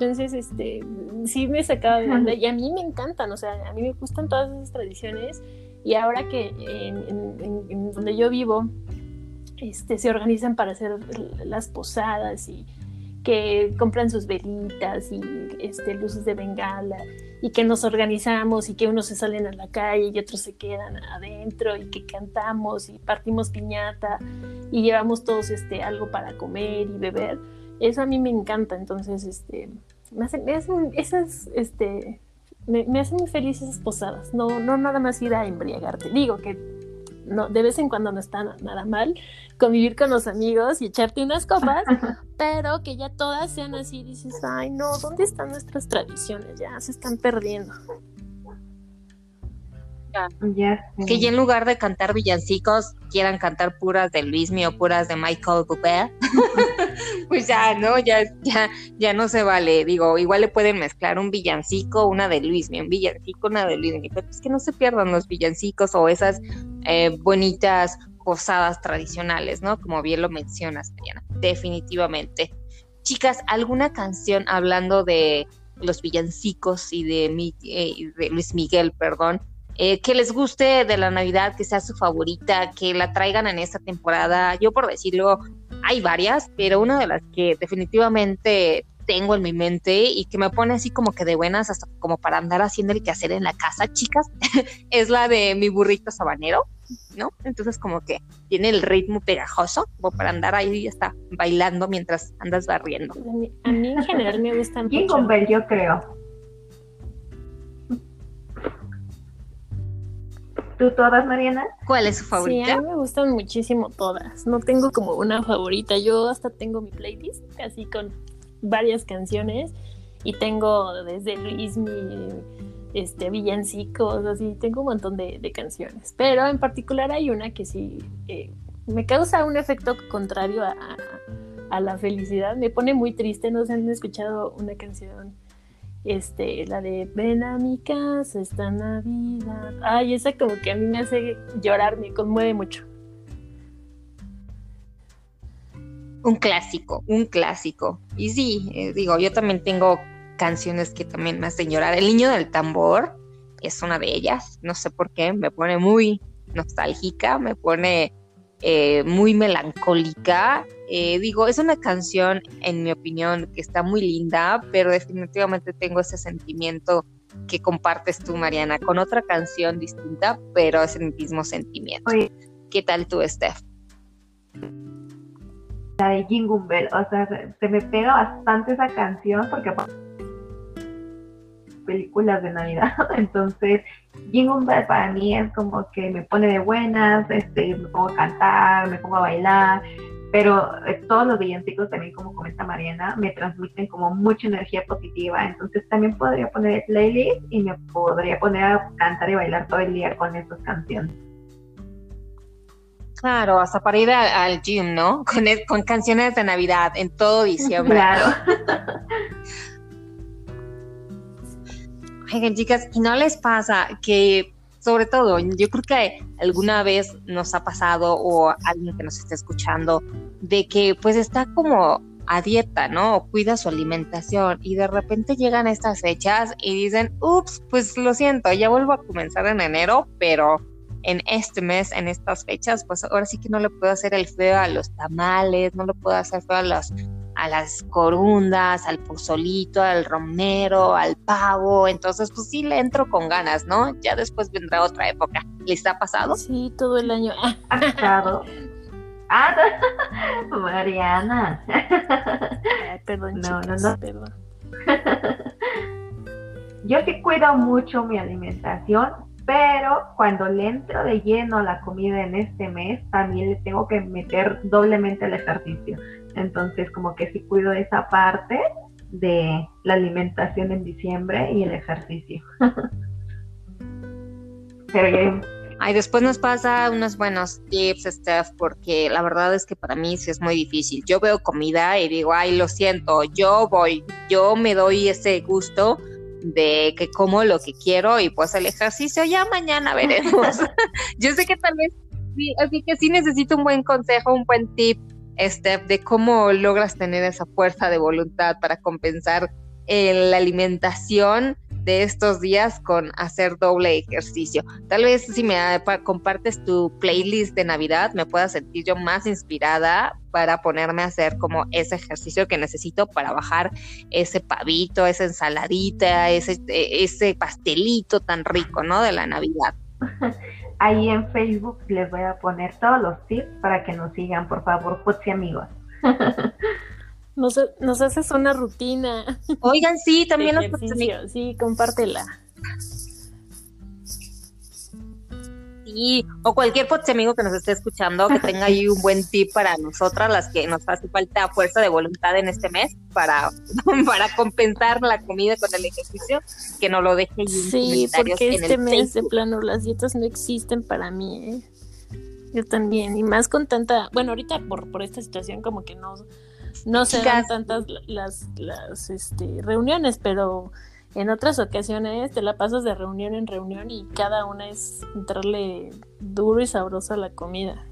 Entonces, este, sí me sacaba de onda y a mí me encantan, o sea, a mí me gustan todas esas tradiciones y ahora que en, donde yo vivo, este, se organizan para hacer las posadas y que compran sus velitas y este, luces de bengala y que nos organizamos y que unos se salen a la calle y otros se quedan adentro y que cantamos y partimos piñata y llevamos todos este, algo para comer y beber eso a mí me encanta, entonces, este, me hacen, me hacen esas, este, me, hacen muy felices esas posadas, no, no nada más ir a embriagarte, digo que no, de vez en cuando no está nada mal convivir con los amigos y echarte unas copas, pero que ya todas sean así, dices, ay no, ¿dónde están nuestras tradiciones? Ya se están perdiendo. Que ya en lugar de cantar villancicos, quieran cantar puras de Luismi o puras de Michael Bublé. pues ya, ¿no? Ya, ya, ya no se vale. Digo, igual le pueden mezclar un villancico, una de Luismi, un villancico, una de Luismi. Pero es que no se pierdan los villancicos o esas eh, bonitas posadas tradicionales, ¿no? Como bien lo mencionas, Mariana. Definitivamente. Chicas, ¿alguna canción hablando de los villancicos y de, eh, de Luis Miguel, perdón, eh, que les guste de la Navidad, que sea su favorita, que la traigan en esta temporada. Yo por decirlo, hay varias, pero una de las que definitivamente tengo en mi mente y que me pone así como que de buenas, hasta como para andar haciendo el quehacer en la casa, chicas, es la de mi burrito sabanero, ¿no? Entonces como que tiene el ritmo pegajoso, como para andar ahí y está bailando mientras andas barriendo. A mí, en general me gustan mucho. ver, yo creo. ¿Tú todas, Mariana? ¿Cuál es su favorita? Sí, a mí me gustan muchísimo todas. No tengo como una favorita. Yo hasta tengo mi playlist, así con varias canciones. Y tengo desde Luis mi este, villancicos, así, tengo un montón de, canciones. Pero en particular hay una que sí eh, me causa un efecto contrario a, a, la felicidad. Me pone muy triste. No sé, han escuchado una canción este, la de ven a mi casa esta Navidad. Ay, esa como que a mí me hace llorar, me conmueve mucho. Un clásico, un clásico. Y sí, eh, digo, yo también tengo canciones que también me hacen llorar. El niño del tambor es una de ellas, no sé por qué, me pone muy nostálgica, me pone eh, muy melancólica. Eh, digo, es una canción, en mi opinión, que está muy linda, pero definitivamente tengo ese sentimiento que compartes tú, Mariana, con otra canción distinta, pero es el mismo sentimiento. ¿Qué tal tú, Steph? La de Jingle Bell, o sea, se me pega bastante esa canción porque películas de Navidad, entonces Jingle Bell para mí es como que me pone de buenas, este, me pongo a cantar, me pongo a bailar, pero eh, todos los villancicos también, como comenta Mariana, me transmiten como mucha energía positiva, entonces también podría poner el playlist y me podría poner a cantar y bailar todo el día con esas canciones. Claro, hasta para ir al gym, ¿no? Con, con canciones de Navidad en todo diciembre. Claro. Oigan, chicas, ¿y no les pasa que, sobre todo, yo creo que alguna vez nos ha pasado o alguien que nos esté escuchando, de que pues está como a dieta, ¿no? Cuida su alimentación y de repente llegan estas fechas y dicen, ups, pues lo siento, ya vuelvo a comenzar en enero, pero en este mes, en estas fechas, pues ahora sí que no le puedo hacer el feo a los tamales, no le puedo hacer feo a los a las corundas, al pozolito, al romero, al pavo. Entonces, pues sí le entro con ganas, ¿no? Ya después vendrá otra época. ¿Les ha pasado? Sí, todo el año. Ha pasado. Ah, Mariana. perdón, no, no, no. Perdón. Yo sí cuido mucho mi alimentación, pero cuando le entro de lleno a la comida en este mes, también le tengo que meter doblemente el ejercicio. Entonces, como que sí cuido esa parte de la alimentación en diciembre y el ejercicio. Pero Ay, después nos pasa unos buenos tips, Steph, porque la verdad es que para mí sí es muy difícil. Yo veo comida y digo, ay, lo siento, yo voy, yo me doy ese gusto de que como lo que quiero y pues el ejercicio ya mañana veremos. yo sé que tal vez sí, así que sí necesito un buen consejo, un buen tip este, de cómo logras tener esa fuerza de voluntad para compensar eh, la alimentación de estos días con hacer doble ejercicio. Tal vez si me compartes tu playlist de Navidad, me pueda sentir yo más inspirada para ponerme a hacer como ese ejercicio que necesito para bajar ese pavito, esa ensaladita, ese, ese pastelito tan rico, ¿no? De la Navidad. ahí en Facebook les voy a poner todos los tips para que nos sigan, por favor, y amigos. Nos, nos, haces una rutina. Oigan, sí, también los Sí, compártela. O cualquier amigo que nos esté escuchando que tenga ahí un buen tip para nosotras, las que nos hace falta fuerza de voluntad en este mes para, para compensar la comida con el ejercicio, que no lo deje Sí, porque este mes de plano las dietas no existen para mí, ¿eh? Yo también, y más con tanta, bueno, ahorita por, por esta situación como que no, no se dan tantas las, las este, reuniones, pero en otras ocasiones te la pasas de reunión en reunión y cada una es entrarle duro y sabroso a la comida.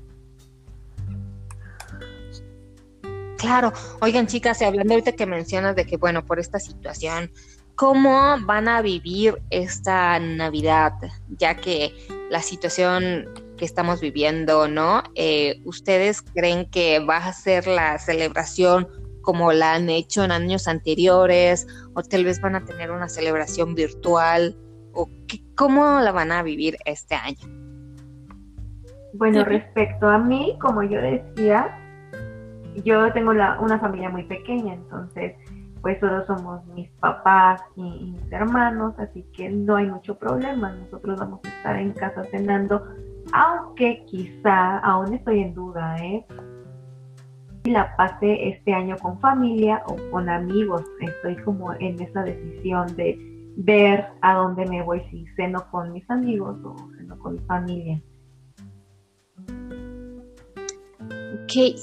Claro, oigan chicas, y hablando ahorita que mencionas de que, bueno, por esta situación, ¿cómo van a vivir esta Navidad? Ya que la situación que estamos viviendo, ¿no? Eh, ¿Ustedes creen que va a ser la celebración como la han hecho en años anteriores o tal vez van a tener una celebración virtual o cómo la van a vivir este año. Bueno, respecto a mí, como yo decía, yo tengo una familia muy pequeña, entonces pues solo somos mis papás y, y, mis hermanos, así que no hay mucho problema. Nosotros vamos a estar en casa cenando, aunque quizá, aún estoy en duda, ¿eh? La pase este año con familia o con amigos. Estoy como en esa decisión de ver a dónde me voy, si ceno con mis amigos o ceno con mi familia. Ok,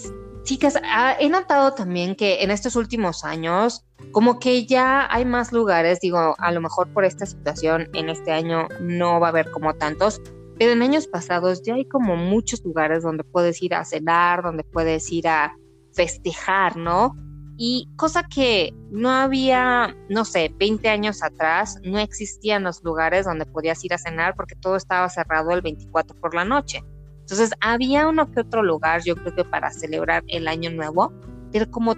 chicas, ah, he notado también que en estos últimos años, como que ya hay más lugares, digo, a lo mejor por esta situación en este año no va a haber como tantos, pero en años pasados ya hay como muchos lugares donde puedes ir a cenar, donde puedes ir a festejar, ¿no? Y cosa que no había, no sé, 20 años atrás, no existían los lugares donde podías ir a cenar porque todo estaba cerrado el 24 por la noche. Entonces había uno que otro lugar, yo creo que para celebrar el año nuevo, pero como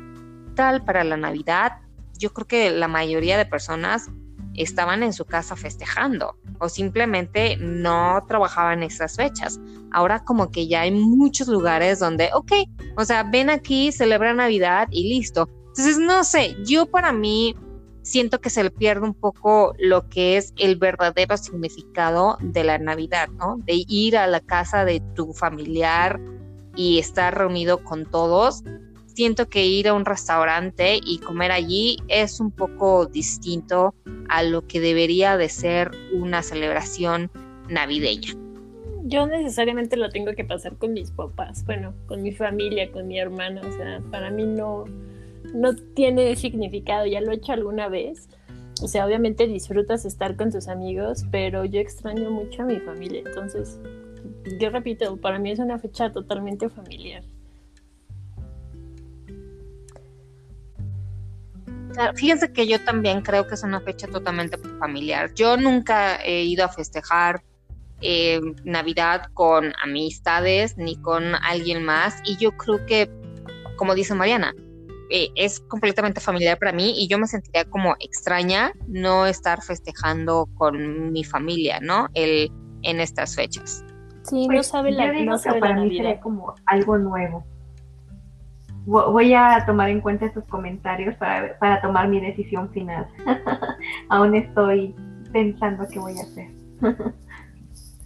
tal para la Navidad, yo creo que la mayoría de personas estaban en su casa festejando o simplemente no trabajaban esas fechas. Ahora como que ya hay muchos lugares donde, ok, o sea, ven aquí, celebra Navidad y listo. Entonces, no sé, yo para mí siento que se le pierde un poco lo que es el verdadero significado de la Navidad, ¿no? De ir a la casa de tu familiar y estar reunido con todos. Siento que ir a un restaurante y comer allí es un poco distinto a lo que debería de ser una celebración navideña. Yo necesariamente lo tengo que pasar con mis papás, bueno, con mi familia, con mi hermana, o sea, para mí no, no tiene significado, ya lo he hecho alguna vez. O sea, obviamente disfrutas estar con tus amigos, pero yo extraño mucho a mi familia. Entonces, yo repito, para mí es una fecha totalmente familiar. Fíjense que yo también creo que es una fecha totalmente familiar. Yo nunca he ido a festejar eh, Navidad con amistades ni con alguien más y yo creo que, como dice Mariana, eh, es completamente familiar para mí y yo me sentiría como extraña no estar festejando con mi familia, ¿no? El, en estas fechas. Sí, no pues, sabe la, no sabe para mí sería como algo nuevo. Voy a tomar en cuenta estos comentarios para, para tomar mi decisión final. Aún estoy pensando qué voy a hacer.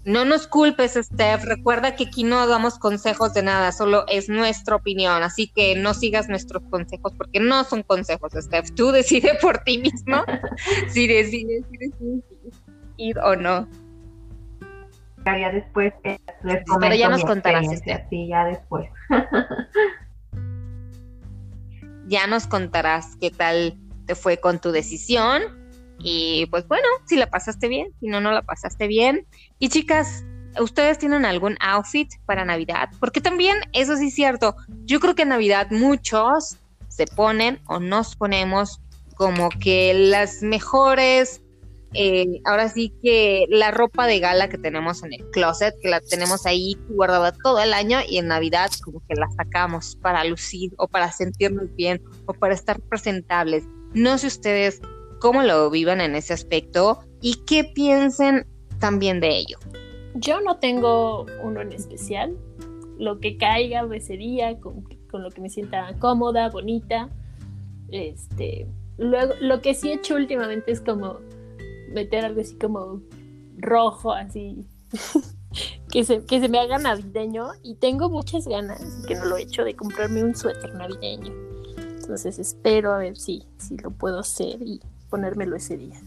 No nos culpes, Steph. Recuerda que aquí no damos consejos de nada, solo es nuestra opinión. Así que no sigas nuestros consejos porque no son consejos, Steph. Tú decides por ti mismo si decides, ir o no. Ya después eh, Pero ya nos contarás, Steph. Sí, ya después. ya nos contarás qué tal te fue con tu decisión y pues bueno, si la pasaste bien, si no, no la pasaste bien. Y chicas, ¿ustedes tienen algún outfit para Navidad? Porque también, eso sí es cierto, yo creo que en Navidad muchos se ponen o nos ponemos como que las mejores, eh, ahora sí que la ropa de gala que tenemos en el closet, que la tenemos ahí guardada todo el año y en Navidad como que la sacamos para lucir o para sentirnos bien o para estar presentables. No sé ustedes cómo lo vivan en ese aspecto y qué piensen también de ello. Yo no tengo uno en especial. Lo que caiga ese día, con, lo que me sienta cómoda, bonita. Este, luego, lo que sí he hecho últimamente es como meter algo así como rojo, así, que, se, que se me haga navideño. Y tengo muchas ganas, que no lo he hecho, de comprarme un suéter navideño. Entonces espero a ver si, si lo puedo hacer y ponérmelo ese día.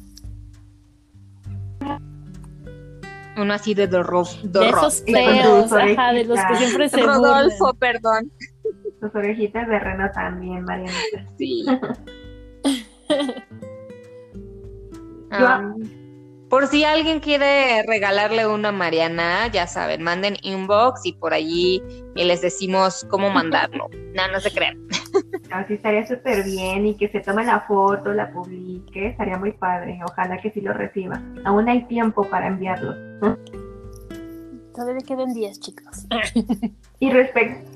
Uno así de Dorro, De esos feos, ajá, de los que siempre se Rodolfo, perdón. Tus orejitas de reno también, Mariana. Sí. Ah, por si alguien quiere regalarle una Mariana, ya saben, manden inbox y por allí les decimos cómo mandarlo. no, no se crean. Así estaría súper bien y que se tome la foto, la publique, estaría muy padre. Ojalá que sí lo reciba. Aún hay tiempo para enviarlo. Todavía quedan 10, chicos. y respecto.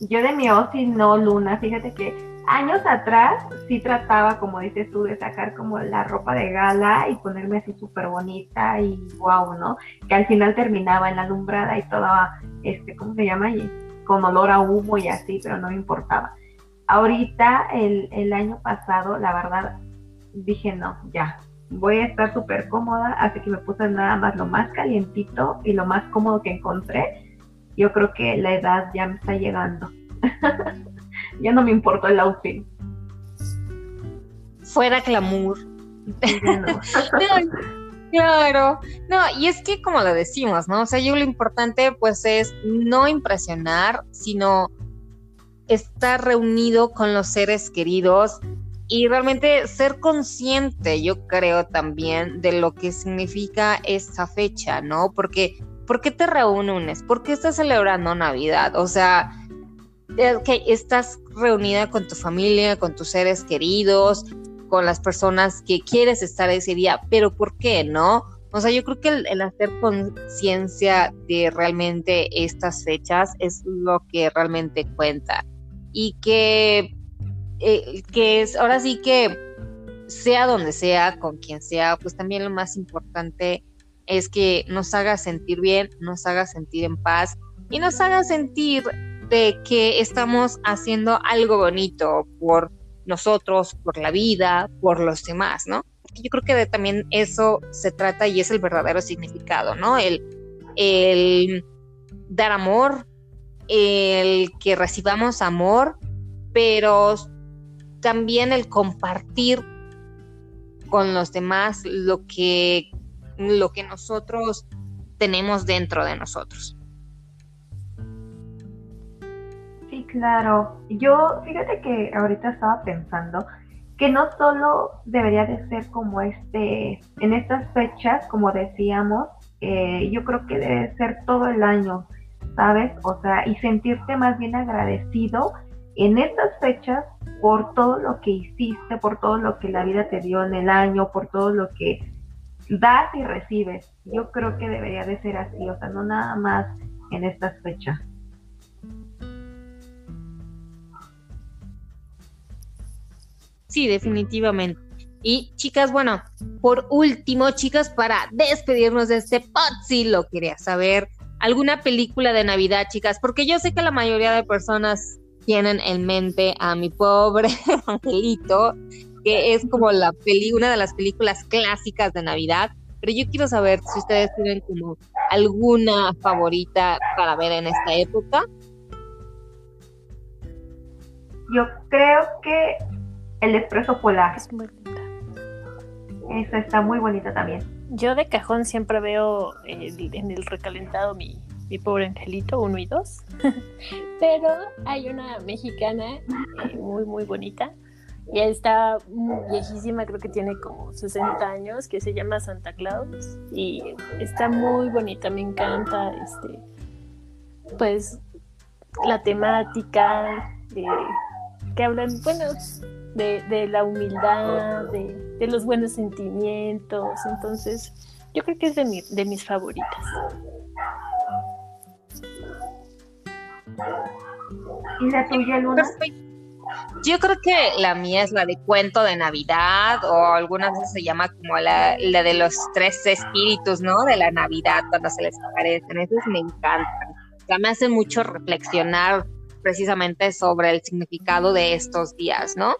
Yo de mi OSI no, Luna. Fíjate que años atrás sí trataba, como dices tú, de sacar como la ropa de gala y ponerme así súper bonita y wow, ¿no? Que al final terminaba en la alumbrada y toda, este, ¿cómo se llama? Y con olor a humo y así, pero no me importaba. Ahorita, el, el año pasado, la verdad, dije no, ya, voy a estar súper cómoda, así que me puse nada más lo más calientito y lo más cómodo que encontré. Yo creo que la edad ya me está llegando. ya no me importó el outfit. Fuera glamour. Claro, no, y es que como lo decimos, ¿no? O sea, yo lo importante pues es no impresionar, sino estar reunido con los seres queridos y realmente ser consciente, yo creo también, de lo que significa esa fecha, ¿no? Porque, ¿por qué te reúnes? ¿Por qué estás celebrando Navidad? O sea, que estás reunida con tu familia, con tus seres queridos, con las personas que quieres estar ese día, pero ¿por qué no? O sea, yo creo que el, hacer conciencia de realmente estas fechas es lo que realmente cuenta. Y que, eh, que es, ahora sí que sea donde sea, con quien sea, pues también lo más importante es que nos haga sentir bien, nos haga sentir en paz y nos haga sentir de que estamos haciendo algo bonito por nosotros, por la vida, por los demás, ¿no? Yo creo que también eso se trata y es el verdadero significado, ¿no? El, el dar amor, el que recibamos amor, pero también el compartir con los demás lo que, lo que nosotros tenemos dentro de nosotros. Claro. Yo, fíjate que ahorita estaba pensando que no solo debería de ser como este, en estas fechas, como decíamos, eh, yo creo que debe ser todo el año, ¿sabes? O sea, y sentirte más bien agradecido en estas fechas por todo lo que hiciste, por todo lo que la vida te dio en el año, por todo lo que das y recibes. Yo creo que debería de ser así, o sea, no nada más en estas fechas. Sí, definitivamente. Y chicas, bueno, por último, chicas, para despedirnos de este si lo quería saber, ¿alguna película de Navidad, chicas? Porque yo sé que la mayoría de personas tienen en mente a mi pobre angelito, que es como la peli, una de las películas clásicas de Navidad. Pero yo quiero saber si ustedes tienen como alguna favorita para ver en esta época. Yo creo que el expreso polar. Es muy linda. Esa está muy bonita también. Yo de cajón siempre veo en el recalentado mi, mi pobre angelito 1 y 2. Pero hay una mexicana eh, muy, muy bonita. Ya está viejísima, creo que tiene como 60 años, que se llama Santa Claus. Y está muy bonita, me encanta. Este, pues la temática de, que hablan, bueno, de, de la humildad, de, de, los buenos sentimientos. Entonces, yo creo que es de, mi, de mis favoritas. ¿Y la tuya, Luna? Yo creo que la mía es la de cuento de Navidad o algunas veces se llama como la, de los tres espíritus, ¿no? De la Navidad cuando se les aparecen. Esos me encantan. O sea, me hace mucho reflexionar precisamente sobre el significado de estos días, ¿no?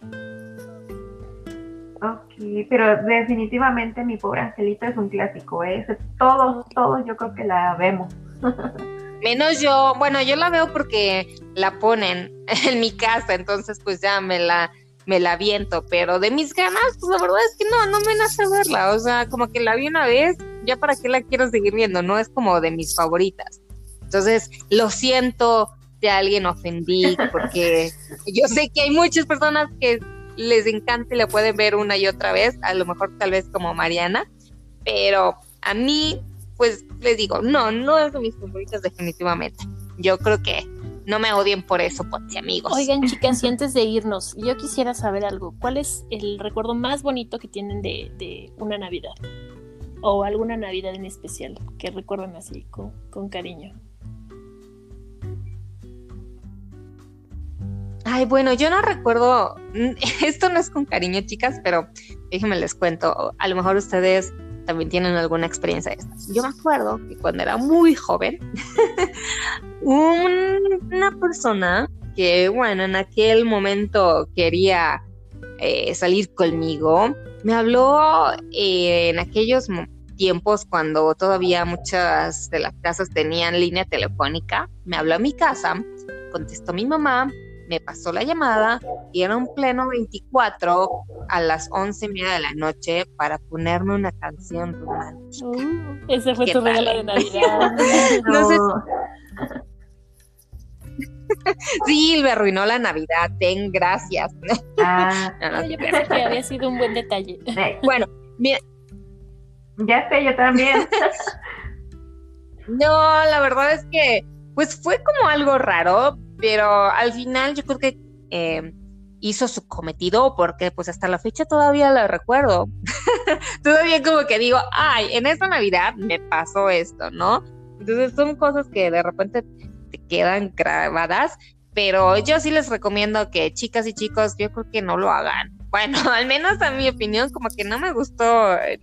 Ok, pero definitivamente mi pobre angelito es un clásico, ¿eh? Todos, todos yo creo que la vemos. Menos yo, bueno, yo la veo porque la ponen en mi casa, entonces pues ya me la me la viento, pero de mis ganas, pues la verdad es que no, no me nace verla, o sea, como que la vi una vez, ya para qué la quiero seguir viendo, no es como de mis favoritas. Entonces, lo siento si a alguien ofendí, porque yo sé que hay muchas personas que les encanta y la pueden ver una y otra vez, a lo mejor tal vez como Mariana, pero a mí pues les digo, no, no es de mis favoritas definitivamente. Yo creo que no me odien por eso, Ponce, amigos. Oigan, chicas, y antes de irnos, yo quisiera saber algo. ¿Cuál es el recuerdo más bonito que tienen de, una Navidad? O alguna Navidad en especial que recuerden así con, con cariño. Ay, bueno, yo no recuerdo, esto no es con cariño, chicas, pero déjenme les cuento, a lo mejor ustedes también tienen alguna experiencia de estas. Yo me acuerdo que cuando era muy joven, una persona que, bueno, en aquel momento quería eh, salir conmigo, me habló eh, en aquellos tiempos cuando todavía muchas de las casas tenían línea telefónica, me habló a mi casa, contestó mi mamá, me pasó la llamada y era un pleno 24 a las once y media de la noche para ponerme una canción romántica. Uh, ese fue tu regalo de Navidad. no sé. sí, me arruinó la Navidad, ten gracias. Ah. yo pensé que había sido un buen detalle. bueno, mira. Ya sé, yo también. no, la verdad es que, pues fue como algo raro, pero al final yo creo que eh, hizo su cometido porque pues hasta la fecha todavía lo recuerdo. todavía como que digo, ay, en esta Navidad me pasó esto, ¿no? Entonces son cosas que de repente te quedan grabadas, pero yo sí les recomiendo que chicas y chicos, yo creo que no lo hagan. Bueno, al menos a mi opinión, como que no me gustó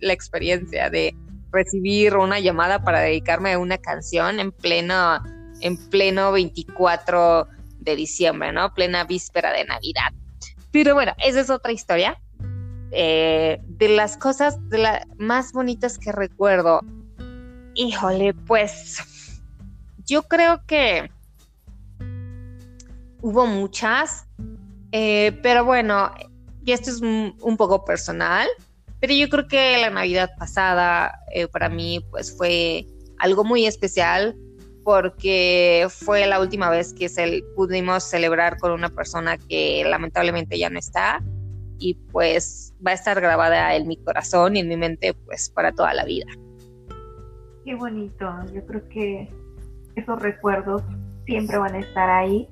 la experiencia de recibir una llamada para dedicarme a una canción en pleno en pleno 24 de diciembre, ¿no? Plena víspera de Navidad. Pero bueno, esa es otra historia. Eh, de las cosas más bonitas que recuerdo, híjole, pues yo creo que hubo muchas, eh, pero bueno, y esto es un, poco personal, pero yo creo que la Navidad pasada eh, para mí pues fue algo muy especial porque fue la última vez que pudimos celebrar con una persona que lamentablemente ya no está y pues va a estar grabada en mi corazón y en mi mente pues para toda la vida. Qué bonito, yo creo que esos recuerdos siempre van a estar ahí.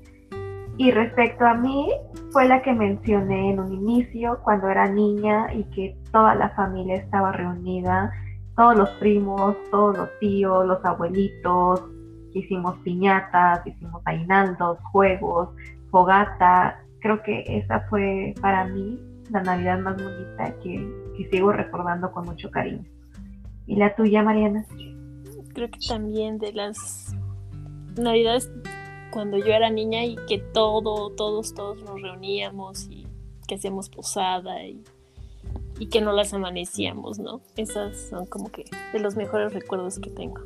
Y respecto a mí, fue la que mencioné en un inicio, cuando era niña y que toda la familia estaba reunida, todos los primos, todos los tíos, los abuelitos, hicimos piñatas, hicimos aguinaldos, juegos, fogata. Creo que esa fue para mí la Navidad más bonita que, sigo recordando con mucho cariño. ¿Y la tuya, Mariana? Creo que también de las Navidades cuando yo era niña y que todo, todos, todos nos reuníamos y que hacíamos posada y, y que no las amanecíamos, ¿no? Esas son como que de los mejores recuerdos que tengo.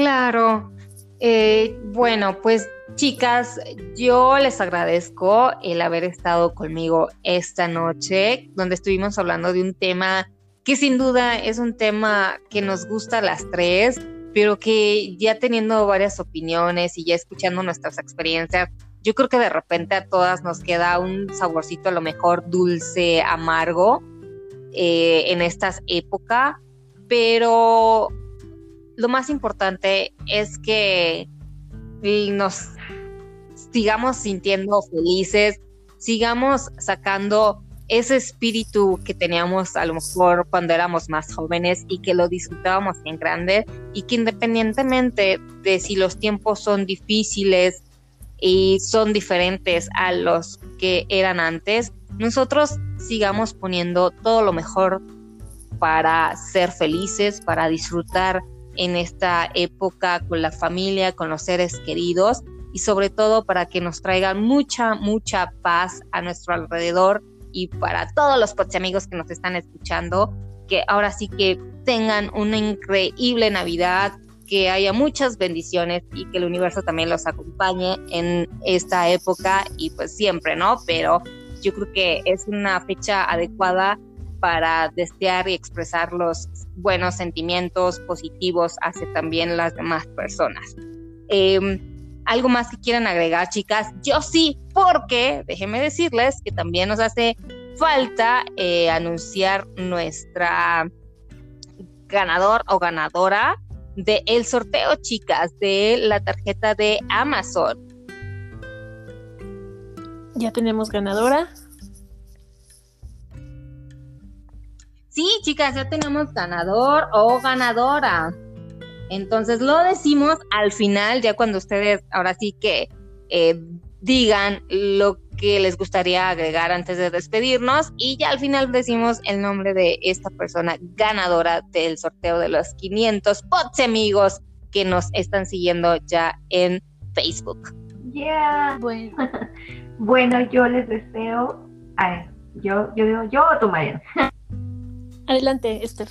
Claro. Eh, bueno, pues chicas, yo les agradezco el haber estado conmigo esta noche, donde estuvimos hablando de un tema que sin duda es un tema que nos gusta a las tres, pero que ya teniendo varias opiniones y ya escuchando nuestras experiencias, yo creo que de repente a todas nos queda un saborcito a lo mejor dulce, amargo eh, en estas épocas, pero lo más importante es que nos sigamos sintiendo felices, sigamos sacando ese espíritu que teníamos a lo mejor cuando éramos más jóvenes y que lo disfrutábamos en grande y que independientemente de si los tiempos son difíciles y son diferentes a los que eran antes, nosotros sigamos poniendo todo lo mejor para ser felices, para disfrutar en esta época con la familia, con los seres queridos y sobre todo para que nos traigan mucha, mucha paz a nuestro alrededor y para todos los amigos que nos están escuchando, que ahora sí que tengan una increíble Navidad, que haya muchas bendiciones y que el universo también los acompañe en esta época y pues siempre, ¿no? Pero yo creo que es una fecha adecuada para desear y expresar los buenos sentimientos positivos hacia también las demás personas. Em, ¿Algo más que quieran agregar, chicas? Yo sí, porque déjenme decirles que también nos hace falta eh, anunciar nuestra ganador o ganadora del el sorteo, chicas, de la tarjeta de Amazon. Ya tenemos ganadora. Sí, chicas, ya tenemos ganador o ganadora. Entonces lo decimos al final, ya cuando ustedes ahora sí que eh, digan lo que les gustaría agregar antes de despedirnos y ya al final decimos el nombre de esta persona ganadora del sorteo de los 500 pots amigos que nos están siguiendo ya en Facebook. Yeah. Bueno, bueno yo les deseo, a ver, yo, yo digo, yo o tu Adelante, Esther.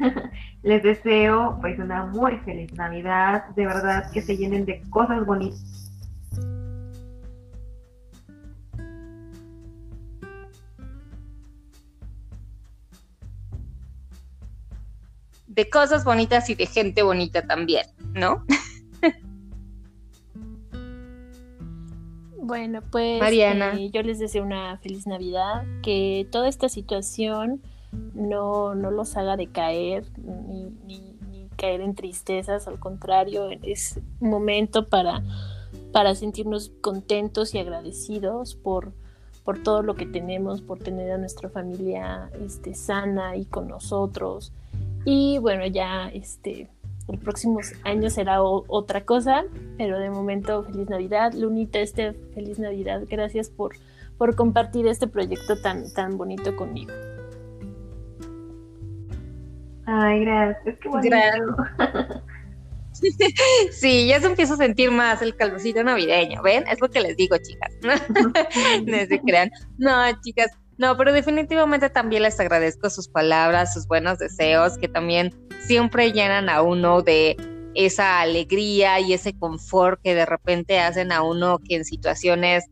Les deseo pues una muy feliz Navidad, de verdad que se llenen de cosas bonitas. De cosas bonitas y de gente bonita también, ¿no? Bueno, pues Mariana. Eh, yo les deseo una feliz Navidad, que toda esta situación no, no los haga decaer ni, ni, caer en tristezas, al contrario, es un momento para, para sentirnos contentos y agradecidos por, por todo lo que tenemos, por tener a nuestra familia este, sana y con nosotros. Y bueno, ya este, el próximo año será otra cosa, pero de momento feliz Navidad. Lunita, este feliz Navidad. Gracias por, por compartir este proyecto tan, tan bonito conmigo. Ay, gracias, qué bonito. sí, ya se empieza a sentir más el calorcito navideño, ¿ven? Es lo que les digo, chicas. no se crean. No, chicas, no, pero definitivamente también les agradezco sus palabras, sus buenos deseos, que también siempre llenan a uno de esa alegría y ese confort que de repente hacen a uno que en situaciones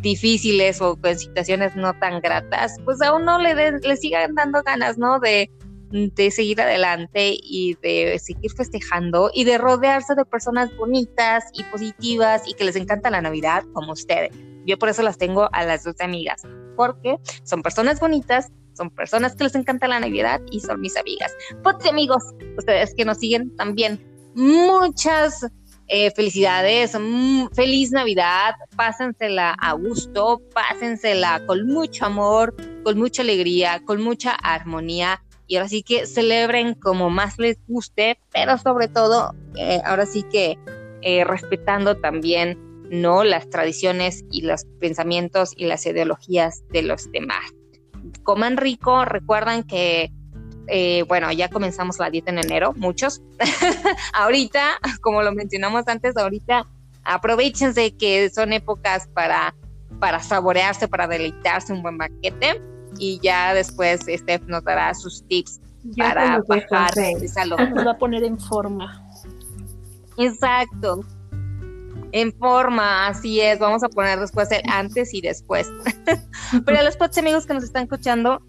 difíciles o en situaciones no tan gratas, pues a uno le, le sigan dando ganas, ¿no? De, de seguir adelante y de seguir festejando y de rodearse de personas bonitas y positivas y que les encanta la Navidad como ustedes. Yo por eso las tengo a las dos amigas, porque son personas bonitas, son personas que les encanta la Navidad y son mis amigas. Pues amigos, ustedes que nos siguen también, muchas eh, felicidades, mm, feliz Navidad, pásensela a gusto, pásensela con mucho amor, con mucha alegría, con mucha armonía. Y ahora sí que celebren como más les guste, pero sobre todo, eh, ahora sí que eh, respetando también no las tradiciones y los pensamientos y las ideologías de los demás. Coman rico, recuerdan que eh, bueno, ya comenzamos la dieta en enero, muchos. ahorita, como lo mencionamos antes, ahorita aprovechense que son épocas para, para saborearse, para deleitarse un buen banquete y ya después Steph nos dará sus tips para bajar esa Nos va a poner en forma. Exacto en forma, así es, vamos a poner después el antes y después. Pero a los pods amigos que nos están escuchando,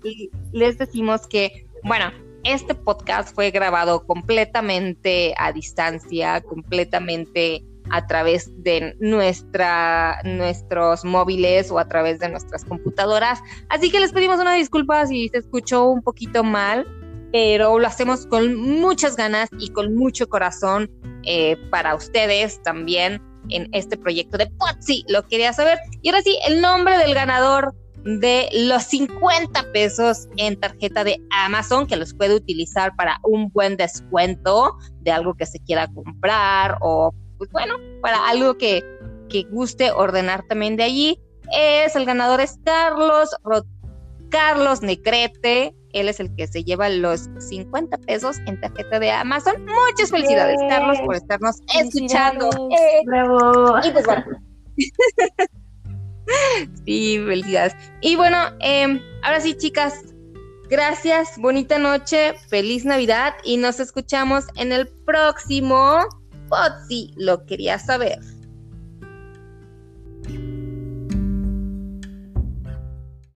les decimos que, bueno, este podcast fue grabado completamente a distancia, completamente a través de nuestra, nuestros móviles o a través de nuestras computadoras. Así que les pedimos una disculpa si se escuchó un poquito mal, pero lo hacemos con muchas ganas y con mucho corazón eh, para ustedes también en este proyecto de Potsi, lo quería saber. Y ahora sí, el nombre del ganador de los 50 pesos en tarjeta de Amazon que los puede utilizar para un buen descuento de algo que se quiera comprar o pues bueno, para algo que, que guste ordenar también de allí. Es el ganador es Carlos Carlos Necrete él es el que se lleva los 50 pesos en tarjeta de Amazon. Muchas felicidades, Carlos, por estarnos escuchando. Bravo. Y pues bueno. sí, felicidades. Y bueno, em, ahora sí, chicas, gracias, bonita noche, feliz Navidad y nos escuchamos en el próximo. Potsi lo quería saber.